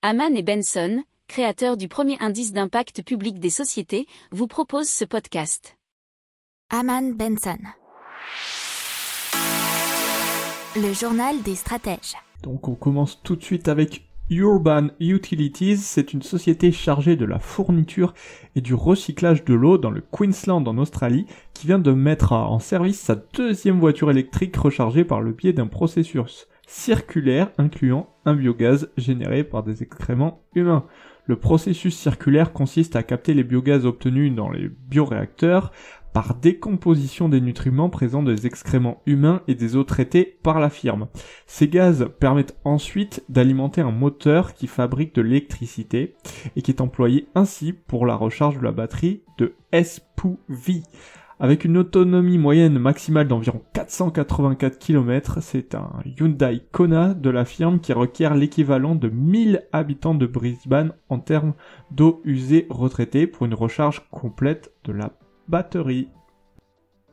Haman et Benson, créateurs du premier indice d'impact public des sociétés, vous proposent ce podcast. Haman Benson. Le journal des stratèges. Donc on commence tout de suite avec Urban Utilities, c'est une société chargée de la fourniture et du recyclage de l'eau dans le Queensland en Australie qui vient de mettre en service sa deuxième voiture électrique rechargée par le biais d'un processus circulaire incluant un biogaz généré par des excréments humains. Le processus circulaire consiste à capter les biogaz obtenus dans les bioréacteurs par décomposition des nutriments présents des excréments humains et des eaux traitées par la firme. Ces gaz permettent ensuite d'alimenter un moteur qui fabrique de l'électricité et qui est employé ainsi pour la recharge de la batterie de SPUV. Avec une autonomie moyenne maximale d'environ 484 km, c'est un Hyundai Kona de la firme qui requiert l'équivalent de 1000 habitants de Brisbane en termes d'eau usée retraitée pour une recharge complète de la batterie.